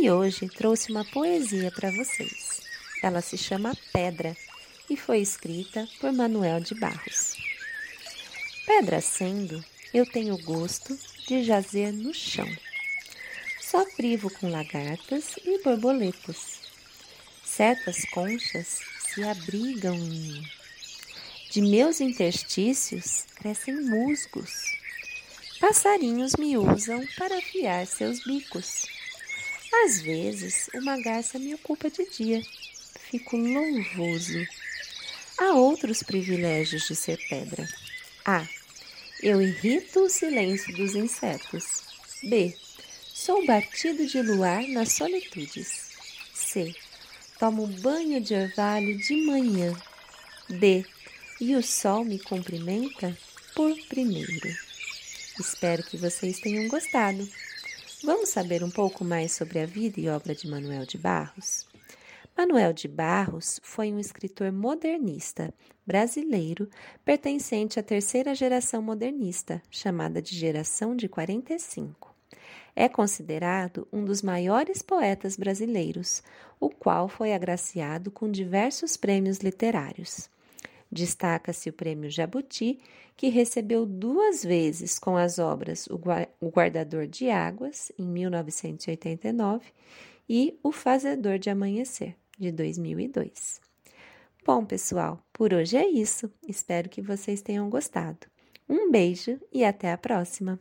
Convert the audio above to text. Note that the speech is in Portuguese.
e hoje trouxe uma poesia para vocês. Ela se chama Pedra e foi escrita por Manuel de Barros. Pedra sendo, eu tenho gosto de jazer no chão. Só privo com lagartas e borboletas. Certas conchas se abrigam em mim. De meus interstícios crescem musgos. Passarinhos me usam para afiar seus bicos. Às vezes, uma garça me ocupa de dia. Fico louvoso. Há outros privilégios de ser pedra. A. Eu irrito o silêncio dos insetos. B. Sou batido de luar nas solitudes. C. Tomo banho de orvalho de manhã. D. E o sol me cumprimenta por primeiro. Espero que vocês tenham gostado. Vamos saber um pouco mais sobre a vida e obra de Manuel de Barros? Manuel de Barros foi um escritor modernista brasileiro pertencente à terceira geração modernista, chamada de Geração de 45. É considerado um dos maiores poetas brasileiros, o qual foi agraciado com diversos prêmios literários. Destaca-se o Prêmio Jabuti, que recebeu duas vezes com as obras O Guardador de Águas, em 1989, e O Fazedor de Amanhecer, de 2002. Bom, pessoal, por hoje é isso. Espero que vocês tenham gostado. Um beijo e até a próxima!